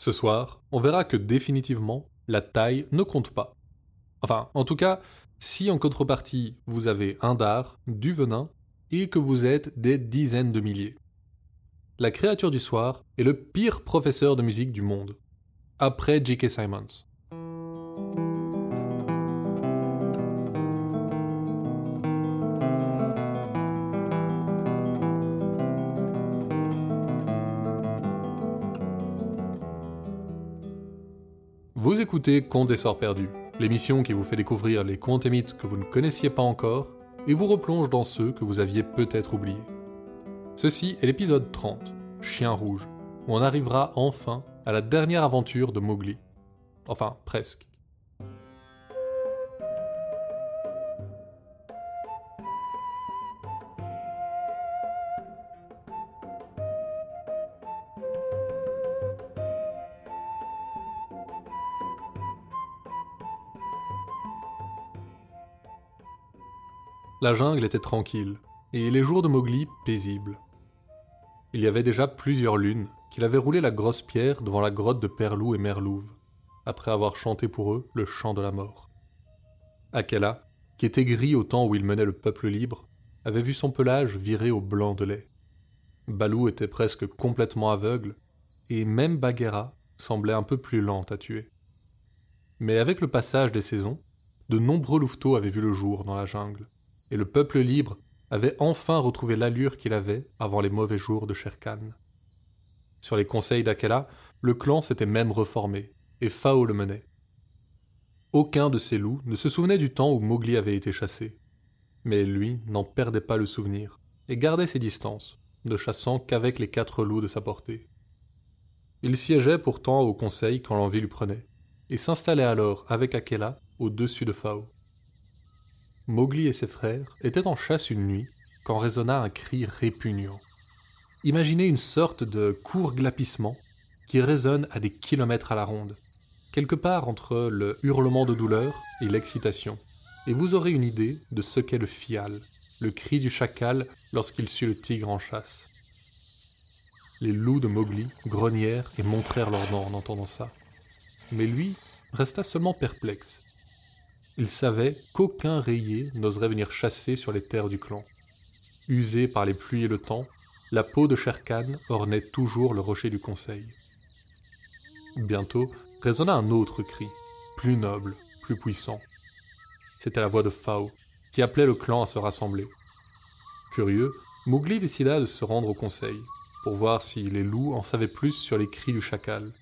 Ce soir, on verra que définitivement, la taille ne compte pas. Enfin, en tout cas, si en contrepartie vous avez un dard, du venin, et que vous êtes des dizaines de milliers. La créature du soir est le pire professeur de musique du monde, après J.K. Simons. Écoutez Contes des Sorts Perdus, l'émission qui vous fait découvrir les contes et mythes que vous ne connaissiez pas encore et vous replonge dans ceux que vous aviez peut-être oubliés. Ceci est l'épisode 30, Chien rouge, où on arrivera enfin à la dernière aventure de Mowgli. Enfin, presque. La jungle était tranquille, et les jours de Mowgli paisibles. Il y avait déjà plusieurs lunes qu'il avait roulé la grosse pierre devant la grotte de Perlou et Merlouve, après avoir chanté pour eux le chant de la mort. Akela, qui était gris au temps où il menait le peuple libre, avait vu son pelage virer au blanc de lait. Balou était presque complètement aveugle, et même Bagheera semblait un peu plus lente à tuer. Mais avec le passage des saisons, de nombreux louveteaux avaient vu le jour dans la jungle et le peuple libre avait enfin retrouvé l'allure qu'il avait avant les mauvais jours de Sherkan. Sur les conseils d'Akela, le clan s'était même reformé, et Fao le menait. Aucun de ces loups ne se souvenait du temps où Mowgli avait été chassé, mais lui n'en perdait pas le souvenir, et gardait ses distances, ne chassant qu'avec les quatre loups de sa portée. Il siégeait pourtant au conseil quand l'envie lui prenait, et s'installait alors avec Akela au-dessus de Fao. Mowgli et ses frères étaient en chasse une nuit quand résonna un cri répugnant. Imaginez une sorte de court glapissement qui résonne à des kilomètres à la ronde, quelque part entre le hurlement de douleur et l'excitation, et vous aurez une idée de ce qu'est le fial, le cri du chacal lorsqu'il suit le tigre en chasse. Les loups de Mowgli grognèrent et montrèrent leurs dents en entendant ça. Mais lui resta seulement perplexe, il savait qu'aucun rayé n'oserait venir chasser sur les terres du clan. Usée par les pluies et le temps, la peau de Sherkan ornait toujours le rocher du conseil. Bientôt résonna un autre cri, plus noble, plus puissant. C'était la voix de Fao, qui appelait le clan à se rassembler. Curieux, Mowgli décida de se rendre au conseil, pour voir si les loups en savaient plus sur les cris du chacal.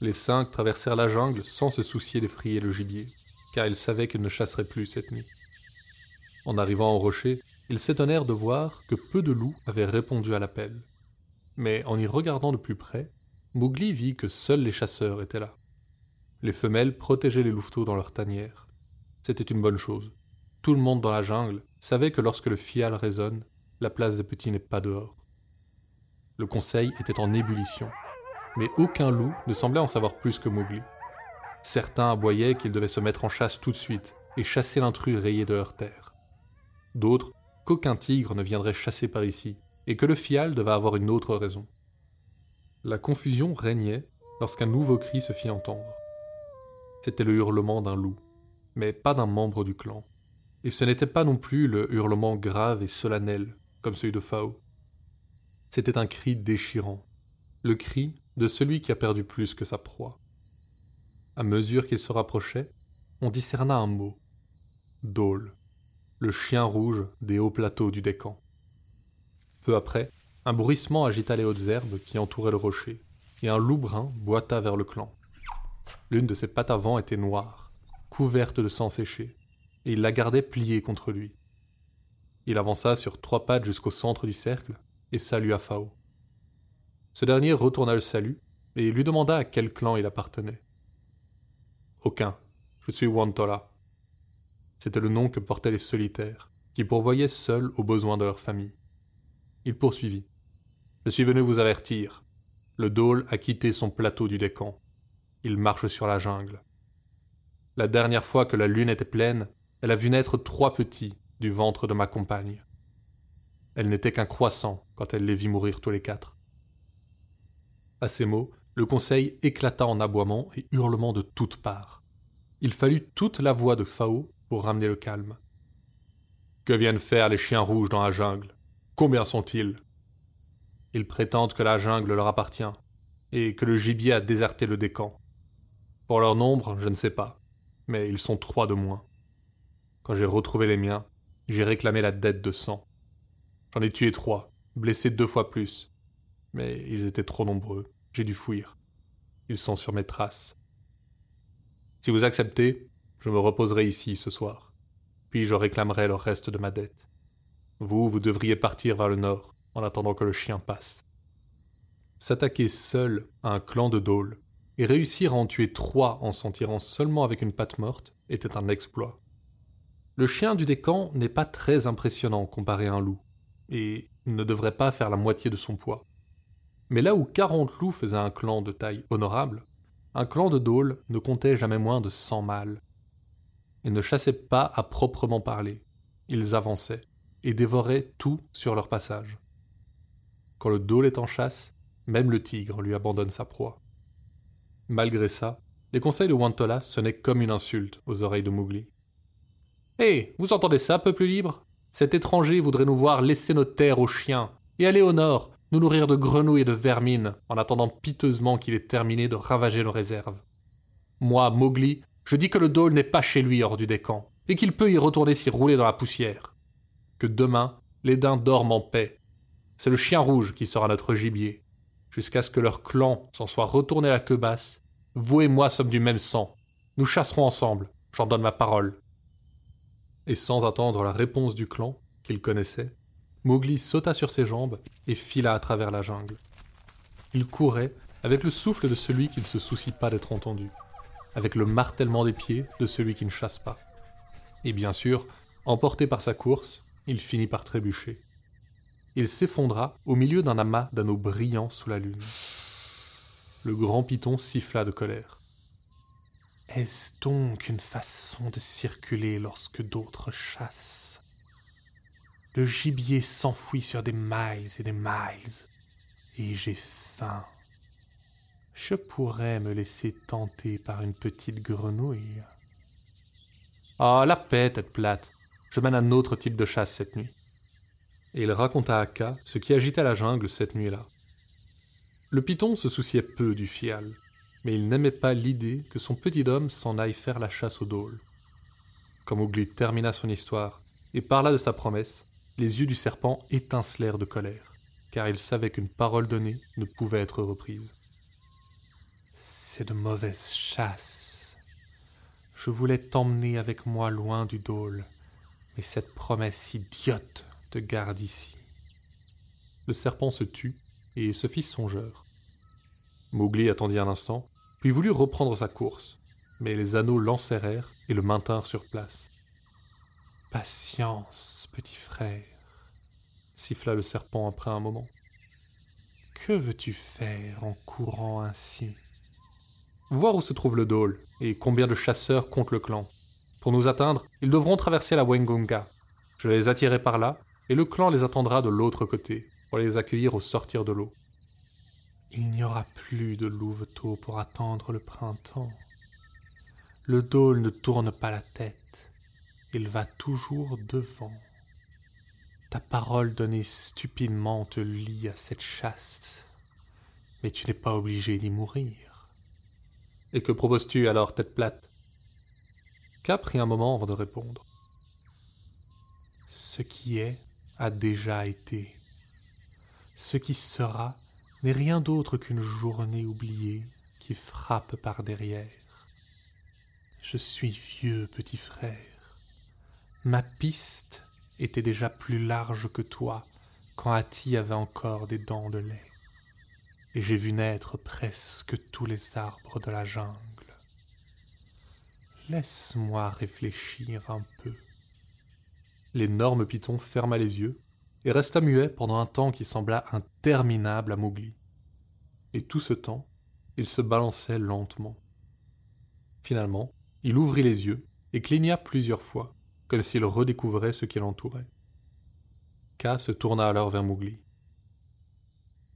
Les cinq traversèrent la jungle sans se soucier d'effrayer le gibier car ils savaient qu'ils ne chasseraient plus cette nuit. En arrivant au rocher, ils s'étonnèrent de voir que peu de loups avaient répondu à l'appel. Mais en y regardant de plus près, Mowgli vit que seuls les chasseurs étaient là. Les femelles protégeaient les louveteaux dans leur tanière. C'était une bonne chose. Tout le monde dans la jungle savait que lorsque le fial résonne, la place des petits n'est pas dehors. Le conseil était en ébullition, mais aucun loup ne semblait en savoir plus que Mowgli. Certains aboyaient qu'ils devaient se mettre en chasse tout de suite et chasser l'intrus rayé de leur terre. D'autres, qu'aucun tigre ne viendrait chasser par ici, et que le fial devait avoir une autre raison. La confusion régnait lorsqu'un nouveau cri se fit entendre. C'était le hurlement d'un loup, mais pas d'un membre du clan. Et ce n'était pas non plus le hurlement grave et solennel, comme celui de Fao. C'était un cri déchirant, le cri de celui qui a perdu plus que sa proie. À mesure qu'il se rapprochait, on discerna un mot. Dole, le chien rouge des hauts plateaux du Décan. Peu après, un bruissement agita les hautes herbes qui entouraient le rocher, et un loup brun boita vers le clan. L'une de ses pattes avant était noire, couverte de sang séché, et il la gardait pliée contre lui. Il avança sur trois pattes jusqu'au centre du cercle et salua Fao. Ce dernier retourna le salut et lui demanda à quel clan il appartenait. Aucun. Je suis Wantola. C'était le nom que portaient les solitaires, qui pourvoyaient seuls aux besoins de leur famille. Il poursuivit. Je suis venu vous avertir. Le dôle a quitté son plateau du Décan. Il marche sur la jungle. La dernière fois que la lune était pleine, elle a vu naître trois petits du ventre de ma compagne. Elle n'était qu'un croissant quand elle les vit mourir tous les quatre. À ces mots, le conseil éclata en aboiements et hurlements de toutes parts. Il fallut toute la voix de Fao pour ramener le calme. Que viennent faire les chiens rouges dans la jungle? Combien sont-ils? Ils prétendent que la jungle leur appartient, et que le gibier a déserté le décan. Pour leur nombre, je ne sais pas, mais ils sont trois de moins. Quand j'ai retrouvé les miens, j'ai réclamé la dette de sang. J'en ai tué trois, blessé deux fois plus, mais ils étaient trop nombreux, j'ai dû fuir. Ils sont sur mes traces. Si vous acceptez, je me reposerai ici ce soir, puis je réclamerai le reste de ma dette. Vous, vous devriez partir vers le nord, en attendant que le chien passe. S'attaquer seul à un clan de Dole et réussir à en tuer trois en s'en tirant seulement avec une patte morte était un exploit. Le chien du décan n'est pas très impressionnant comparé à un loup, et ne devrait pas faire la moitié de son poids. Mais là où quarante loups faisaient un clan de taille honorable, un clan de Dole ne comptait jamais moins de cent mâles. Ils ne chassaient pas à proprement parler, ils avançaient et dévoraient tout sur leur passage. Quand le Dole est en chasse, même le tigre lui abandonne sa proie. Malgré ça, les conseils de Wantola sonnaient comme une insulte aux oreilles de Mowgli. Hé, vous entendez ça, peuple libre? Cet étranger voudrait nous voir laisser nos terres aux chiens et aller au nord, nous nourrir de grenouilles et de vermines, en attendant piteusement qu'il ait terminé de ravager nos réserves. Moi, Mowgli, je dis que le dôle n'est pas chez lui hors du décan, et qu'il peut y retourner s'y rouler dans la poussière. Que demain, les daims dorment en paix. C'est le chien rouge qui sera notre gibier, jusqu'à ce que leur clan s'en soit retourné à la queue basse, vous et moi sommes du même sang. Nous chasserons ensemble, j'en donne ma parole. Et sans attendre la réponse du clan, qu'il connaissait, Mowgli sauta sur ses jambes et fila à travers la jungle. Il courait avec le souffle de celui qui ne se soucie pas d'être entendu, avec le martèlement des pieds de celui qui ne chasse pas. Et bien sûr, emporté par sa course, il finit par trébucher il s'effondra au milieu d'un amas d'anneaux brillants sous la lune. Le grand python siffla de colère. Est-ce donc une façon de circuler lorsque d'autres chassent? Le gibier s'enfuit sur des miles et des miles, et j'ai faim. Je pourrais me laisser tenter par une petite grenouille. Ah, la paix, tête plate. Je mène un autre type de chasse cette nuit et il raconta à Ka ce qui agitait la jungle cette nuit-là. Le python se souciait peu du fial, mais il n'aimait pas l'idée que son petit homme s'en aille faire la chasse au dôle. Comme Mowgli termina son histoire et parla de sa promesse, les yeux du serpent étincelèrent de colère, car il savait qu'une parole donnée ne pouvait être reprise. C'est de mauvaise chasse. Je voulais t'emmener avec moi loin du dôle, mais cette promesse idiote te garde ici. Le serpent se tut et se fit songeur. Mowgli attendit un instant, puis voulut reprendre sa course, mais les anneaux l'enserrèrent et le maintinrent sur place. Patience, petit frère, siffla le serpent après un moment. Que veux-tu faire en courant ainsi? Voir où se trouve le dôle et combien de chasseurs compte le clan. Pour nous atteindre, ils devront traverser la Wengonga. Je vais les attirer par là et le clan les attendra de l'autre côté pour les accueillir au sortir de l'eau. Il n'y aura plus de louveteaux pour attendre le printemps. Le dôle ne tourne pas la tête, il va toujours devant. Ta parole donnée stupidement te lie à cette chasse, mais tu n'es pas obligé d'y mourir. Et que proposes-tu alors, tête plate? K prit un moment avant de répondre? Ce qui est a déjà été. Ce qui sera n'est rien d'autre qu'une journée oubliée qui frappe par derrière. Je suis vieux, petit frère. Ma piste était déjà plus large que toi quand Hati avait encore des dents de lait. Et j'ai vu naître presque tous les arbres de la jungle. Laisse-moi réfléchir un peu. L'énorme python ferma les yeux et resta muet pendant un temps qui sembla interminable à Mowgli. Et tout ce temps, il se balançait lentement. Finalement, il ouvrit les yeux et cligna plusieurs fois, comme s'il redécouvrait ce qui l'entourait. Ka se tourna alors vers Mowgli.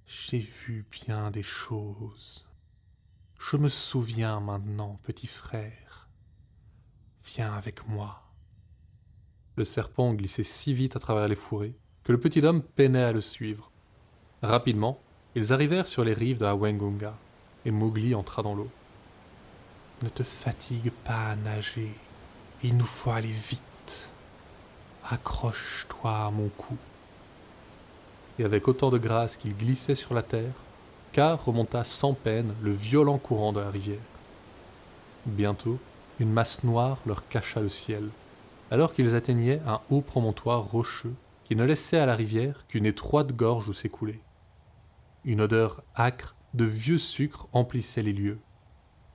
J'ai vu bien des choses. Je me souviens maintenant, petit frère. Viens avec moi. Le serpent glissait si vite à travers les fourrés que le petit homme peinait à le suivre. Rapidement, ils arrivèrent sur les rives de la Wengunga, et Mowgli entra dans l'eau. Ne te fatigue pas à nager, il nous faut aller vite. Accroche-toi à mon cou. Et avec autant de grâce qu'il glissait sur la terre, Car remonta sans peine le violent courant de la rivière. Bientôt, une masse noire leur cacha le ciel, alors qu'ils atteignaient un haut promontoire rocheux qui ne laissait à la rivière qu'une étroite gorge où s'écouler. Une odeur âcre de vieux sucre emplissait les lieux.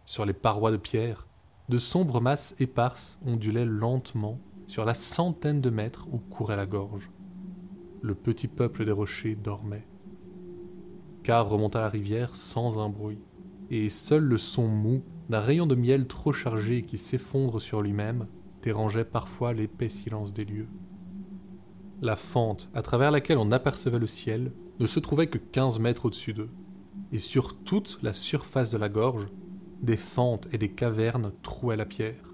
Sur les parois de pierre, de sombres masses éparses ondulaient lentement sur la centaine de mètres où courait la gorge. Le petit peuple des rochers dormait. Car remonta la rivière sans un bruit, et seul le son mou d'un rayon de miel trop chargé qui s'effondre sur lui-même dérangeait parfois l'épais silence des lieux. La fente à travers laquelle on apercevait le ciel ne se trouvait que quinze mètres au-dessus d'eux, et sur toute la surface de la gorge, des fentes et des cavernes trouaient la pierre.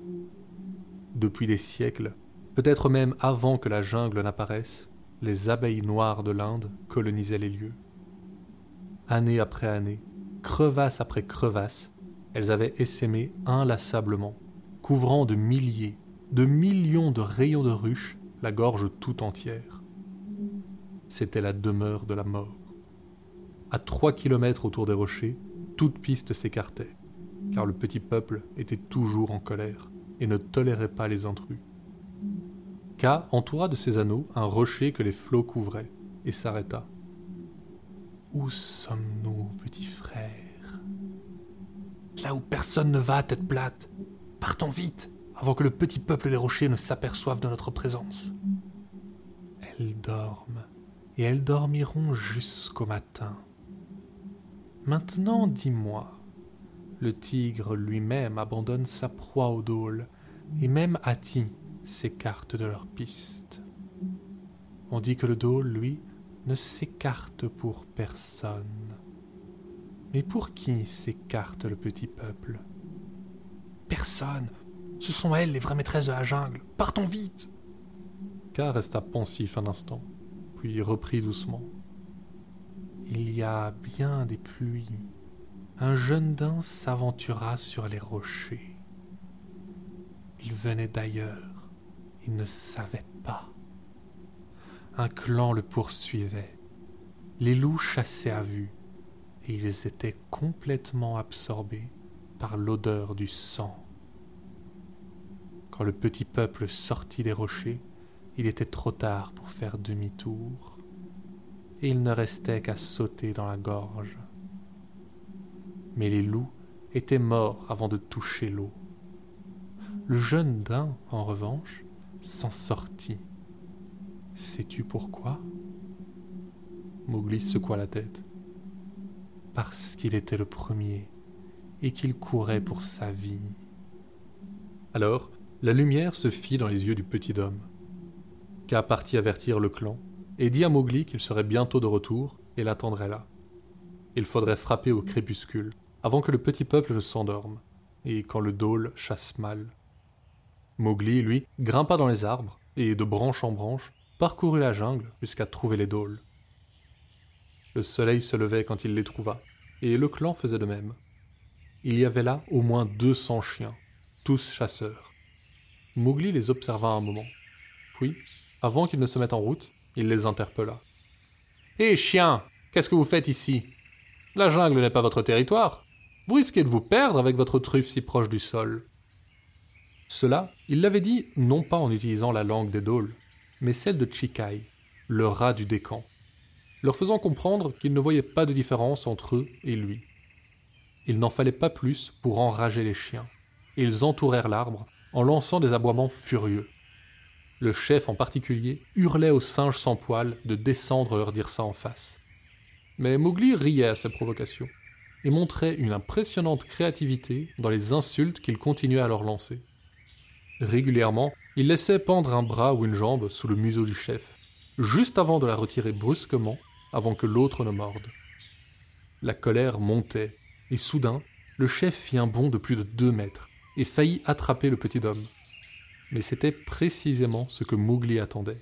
Depuis des siècles, peut-être même avant que la jungle n'apparaisse, les abeilles noires de l'Inde colonisaient les lieux. Année après année, crevasse après crevasse, elles avaient essaimé inlassablement, couvrant de milliers, de millions de rayons de ruches la gorge tout entière c'était la demeure de la mort. À trois kilomètres autour des rochers, toute piste s'écartait, car le petit peuple était toujours en colère et ne tolérait pas les intrus. K entoura de ses anneaux un rocher que les flots couvraient et s'arrêta. Où sommes-nous, petit frère Là où personne ne va, tête plate. Partons vite, avant que le petit peuple des rochers ne s'aperçoive de notre présence. Elles dorment, et elles dormiront jusqu'au matin. Maintenant, dis-moi, le tigre lui-même abandonne sa proie au dôle, et même s'écarte de leur piste. On dit que le dôle, lui, ne s'écarte pour personne. Mais pour qui s'écarte le petit peuple? Personne. Ce sont elles les vraies maîtresses de la jungle. Partons vite. K resta pensif un instant puis reprit doucement. Il y a bien des pluies. Un jeune daim s'aventura sur les rochers. Il venait d'ailleurs. Il ne savait pas. Un clan le poursuivait. Les loups chassaient à vue, et ils étaient complètement absorbés par l'odeur du sang. Quand le petit peuple sortit des rochers, il était trop tard pour faire demi-tour, et il ne restait qu'à sauter dans la gorge. Mais les loups étaient morts avant de toucher l'eau. Le jeune daim, en revanche, s'en sortit. Sais-tu pourquoi? Mowgli secoua la tête. Parce qu'il était le premier et qu'il courait pour sa vie. Alors, la lumière se fit dans les yeux du petit homme. Ka partit avertir le clan et dit à Mowgli qu'il serait bientôt de retour et l'attendrait là. Il faudrait frapper au crépuscule avant que le petit peuple ne s'endorme et quand le dôle chasse mal. Mowgli, lui, grimpa dans les arbres et, de branche en branche, parcourut la jungle jusqu'à trouver les dôles. Le soleil se levait quand il les trouva, et le clan faisait de même. Il y avait là au moins deux cents chiens, tous chasseurs. Mowgli les observa un moment, puis avant qu'ils ne se mettent en route, il les interpella. Hé, chien, qu'est-ce que vous faites ici? La jungle n'est pas votre territoire. Vous risquez de vous perdre avec votre truffe si proche du sol. Cela, il l'avait dit non pas en utilisant la langue des dôles, mais celle de Chikai, le rat du décan, leur faisant comprendre qu'il ne voyait pas de différence entre eux et lui. Il n'en fallait pas plus pour enrager les chiens. Ils entourèrent l'arbre en lançant des aboiements furieux. Le chef en particulier hurlait aux singes sans poils de descendre leur dire ça en face. Mais Mowgli riait à ces provocations et montrait une impressionnante créativité dans les insultes qu'il continuait à leur lancer. Régulièrement, il laissait pendre un bras ou une jambe sous le museau du chef, juste avant de la retirer brusquement avant que l'autre ne morde. La colère montait, et soudain, le chef fit un bond de plus de deux mètres et faillit attraper le petit homme. Mais c'était précisément ce que Mowgli attendait.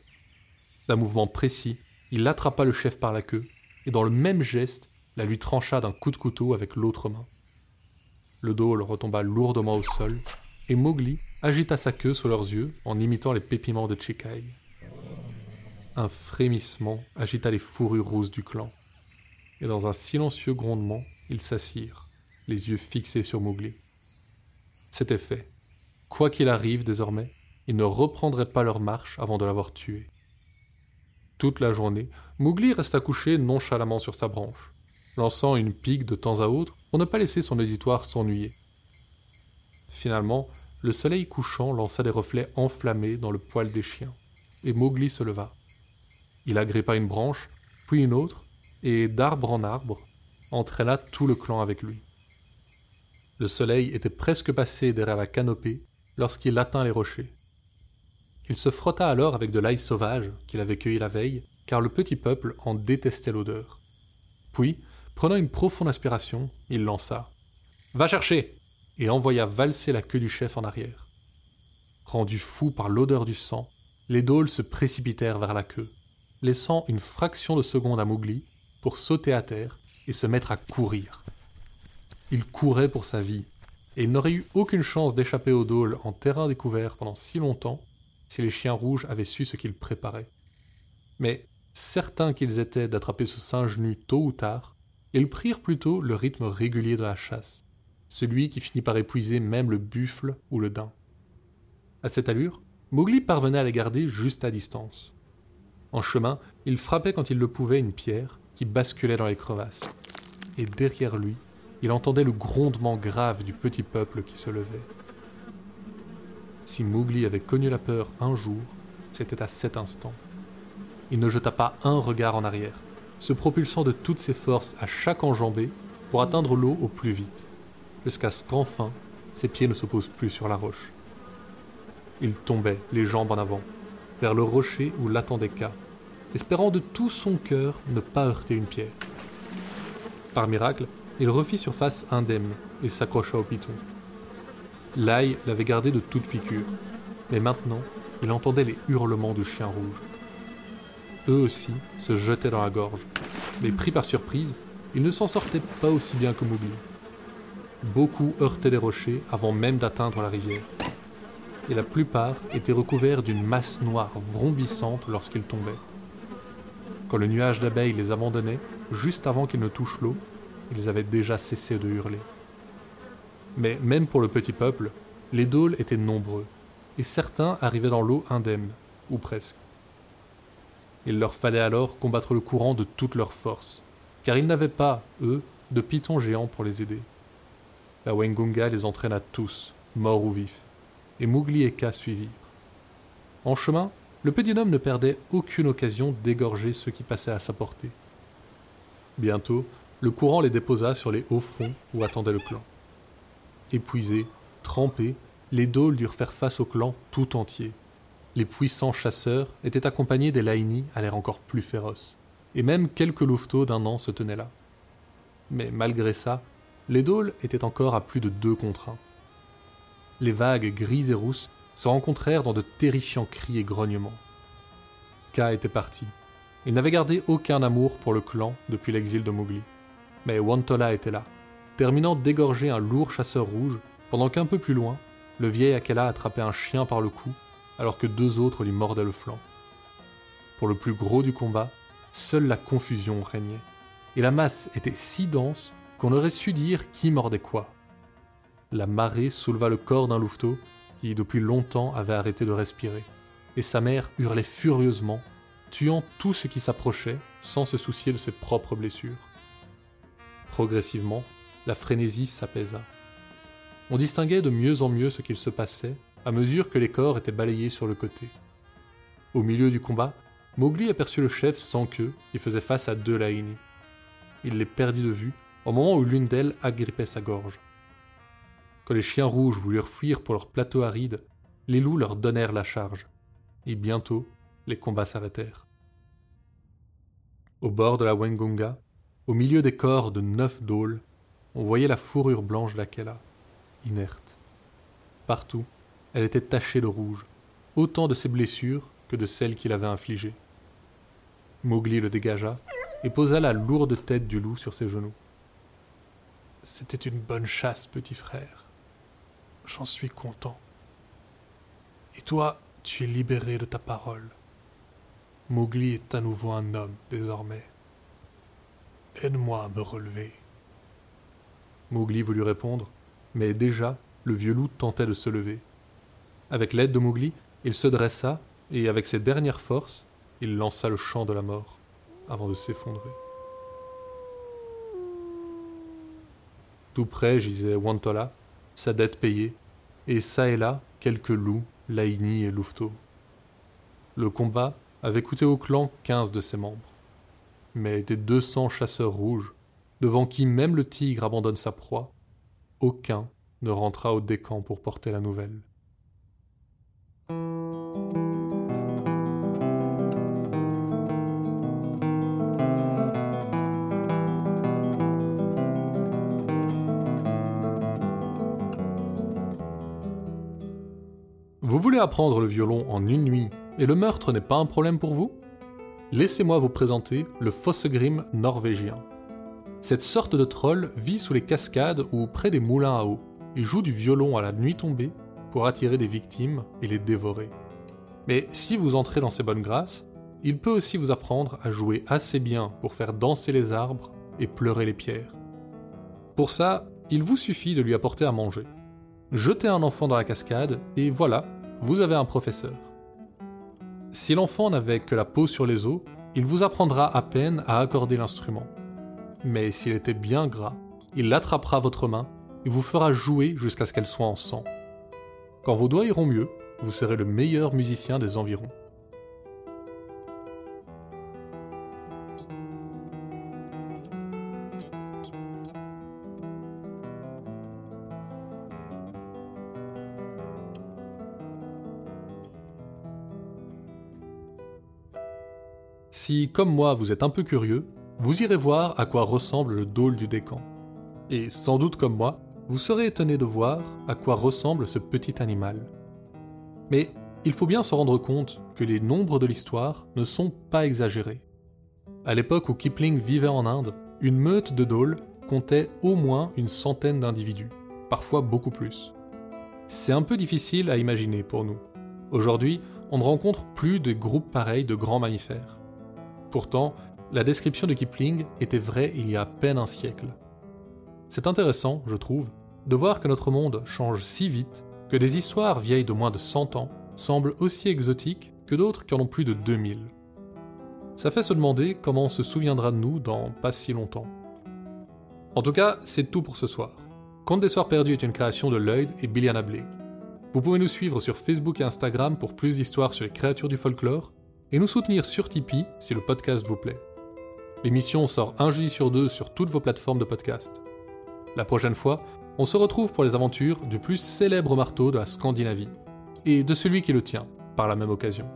D'un mouvement précis, il attrapa le chef par la queue et dans le même geste, la lui trancha d'un coup de couteau avec l'autre main. Le dôle retomba lourdement au sol et Mowgli agita sa queue sous leurs yeux en imitant les pépiments de Chikai. Un frémissement agita les fourrures rousses du clan, et dans un silencieux grondement, ils s'assirent, les yeux fixés sur Mowgli. C'était fait. Quoi qu'il arrive désormais, ils ne reprendraient pas leur marche avant de l'avoir tué. Toute la journée, Mowgli resta couché nonchalamment sur sa branche, lançant une pique de temps à autre pour ne pas laisser son auditoire s'ennuyer. Finalement, le soleil couchant lança des reflets enflammés dans le poil des chiens, et Mowgli se leva. Il agrippa une branche, puis une autre, et d'arbre en arbre, entraîna tout le clan avec lui. Le soleil était presque passé derrière la canopée lorsqu'il atteint les rochers. Il se frotta alors avec de l'ail sauvage qu'il avait cueilli la veille, car le petit peuple en détestait l'odeur. Puis, prenant une profonde aspiration, il lança Va chercher et envoya valser la queue du chef en arrière. Rendus fous par l'odeur du sang, les dôles se précipitèrent vers la queue, laissant une fraction de seconde à Mowgli pour sauter à terre et se mettre à courir. Il courait pour sa vie, et il n'aurait eu aucune chance d'échapper aux dôles en terrain découvert pendant si longtemps si les chiens rouges avaient su ce qu'ils préparaient. Mais, certains qu'ils étaient d'attraper ce singe nu tôt ou tard, ils prirent plutôt le rythme régulier de la chasse, celui qui finit par épuiser même le buffle ou le daim. À cette allure, Mowgli parvenait à les garder juste à distance. En chemin, il frappait quand il le pouvait une pierre qui basculait dans les crevasses. Et derrière lui, il entendait le grondement grave du petit peuple qui se levait. Si Mowgli avait connu la peur un jour, c'était à cet instant. Il ne jeta pas un regard en arrière, se propulsant de toutes ses forces à chaque enjambée pour atteindre l'eau au plus vite jusqu'à ce qu'enfin ses pieds ne se posent plus sur la roche. Il tombait, les jambes en avant, vers le rocher où l'attendait Ka, espérant de tout son cœur ne pas heurter une pierre. Par miracle, il refit surface indemne et s'accrocha au piton. L'ail l'avait gardé de toute piqûre, mais maintenant, il entendait les hurlements du chien rouge. Eux aussi se jetaient dans la gorge, mais pris par surprise, ils ne s'en sortaient pas aussi bien que Mowgli. Beaucoup heurtaient les rochers avant même d'atteindre la rivière. Et la plupart étaient recouverts d'une masse noire vrombissante lorsqu'ils tombaient. Quand le nuage d'abeilles les abandonnait, juste avant qu'ils ne touchent l'eau, ils avaient déjà cessé de hurler. Mais même pour le petit peuple, les dôles étaient nombreux, et certains arrivaient dans l'eau indemnes, ou presque. Il leur fallait alors combattre le courant de toute leur force, car ils n'avaient pas, eux, de pitons géants pour les aider. La Wengunga les entraîna tous, morts ou vifs, et Mowgli et Ka suivirent. En chemin, le petit homme ne perdait aucune occasion d'égorger ceux qui passaient à sa portée. Bientôt, le courant les déposa sur les hauts fonds où attendait le clan. Épuisés, trempés, les dôles durent faire face au clan tout entier. Les puissants chasseurs étaient accompagnés des Laini à l'air encore plus féroces, et même quelques louveteaux d'un an se tenaient là. Mais malgré ça, les dôles étaient encore à plus de deux contre un. Les vagues grises et rousses se rencontrèrent dans de terrifiants cris et grognements. Ka était parti. Il n'avait gardé aucun amour pour le clan depuis l'exil de Mowgli. Mais Wantola était là, terminant d'égorger un lourd chasseur rouge, pendant qu'un peu plus loin, le vieil Akela attrapait un chien par le cou, alors que deux autres lui mordaient le flanc. Pour le plus gros du combat, seule la confusion régnait, et la masse était si dense qu'on aurait su dire qui mordait quoi. La marée souleva le corps d'un louveteau qui depuis longtemps avait arrêté de respirer, et sa mère hurlait furieusement, tuant tout ce qui s'approchait sans se soucier de ses propres blessures. Progressivement, la frénésie s'apaisa. On distinguait de mieux en mieux ce qu'il se passait à mesure que les corps étaient balayés sur le côté. Au milieu du combat, Mowgli aperçut le chef sans queue qui faisait face à deux Laini. Il les perdit de vue au moment où l'une d'elles agrippait sa gorge. Quand les chiens rouges voulurent fuir pour leur plateau aride, les loups leur donnèrent la charge, et bientôt les combats s'arrêtèrent. Au bord de la Wengunga, au milieu des corps de neuf dôles, on voyait la fourrure blanche d'Akela, inerte. Partout, elle était tachée de rouge, autant de ses blessures que de celles qu'il avait infligées. Mowgli le dégagea et posa la lourde tête du loup sur ses genoux. C'était une bonne chasse, petit frère. J'en suis content. Et toi, tu es libéré de ta parole. Mowgli est à nouveau un homme désormais. Aide-moi à me relever. Mowgli voulut répondre, mais déjà le vieux loup tentait de se lever. Avec l'aide de Mowgli, il se dressa et, avec ses dernières forces, il lança le chant de la mort avant de s'effondrer. Tout près gisait Wantola, sa dette payée, et çà et là quelques loups, Laini et Louveteau. Le combat avait coûté au clan quinze de ses membres. Mais des deux cents chasseurs rouges, devant qui même le tigre abandonne sa proie, aucun ne rentra au décan pour porter la nouvelle. Voulez apprendre le violon en une nuit et le meurtre n'est pas un problème pour vous? Laissez-moi vous présenter le Fossegrim norvégien. Cette sorte de troll vit sous les cascades ou près des moulins à eau et joue du violon à la nuit tombée pour attirer des victimes et les dévorer. Mais si vous entrez dans ses bonnes grâces, il peut aussi vous apprendre à jouer assez bien pour faire danser les arbres et pleurer les pierres. Pour ça, il vous suffit de lui apporter à manger. Jetez un enfant dans la cascade et voilà, vous avez un professeur. Si l'enfant n'avait que la peau sur les os, il vous apprendra à peine à accorder l'instrument. Mais s'il était bien gras, il attrapera votre main et vous fera jouer jusqu'à ce qu'elle soit en sang. Quand vos doigts iront mieux, vous serez le meilleur musicien des environs. Si, comme moi, vous êtes un peu curieux, vous irez voir à quoi ressemble le dôle du décan. Et sans doute comme moi, vous serez étonné de voir à quoi ressemble ce petit animal. Mais il faut bien se rendre compte que les nombres de l'histoire ne sont pas exagérés. À l'époque où Kipling vivait en Inde, une meute de dôles comptait au moins une centaine d'individus, parfois beaucoup plus. C'est un peu difficile à imaginer pour nous. Aujourd'hui, on ne rencontre plus de groupes pareils de grands mammifères. Pourtant, la description de Kipling était vraie il y a à peine un siècle. C'est intéressant, je trouve, de voir que notre monde change si vite que des histoires vieilles de moins de 100 ans semblent aussi exotiques que d'autres qui en ont plus de 2000. Ça fait se demander comment on se souviendra de nous dans pas si longtemps. En tout cas, c'est tout pour ce soir. Conte des Soirs Perdus est une création de Lloyd et Billiana Blake. Vous pouvez nous suivre sur Facebook et Instagram pour plus d'histoires sur les créatures du folklore et nous soutenir sur Tipeee si le podcast vous plaît. L'émission sort un jeudi sur deux sur toutes vos plateformes de podcast. La prochaine fois, on se retrouve pour les aventures du plus célèbre marteau de la Scandinavie, et de celui qui le tient, par la même occasion.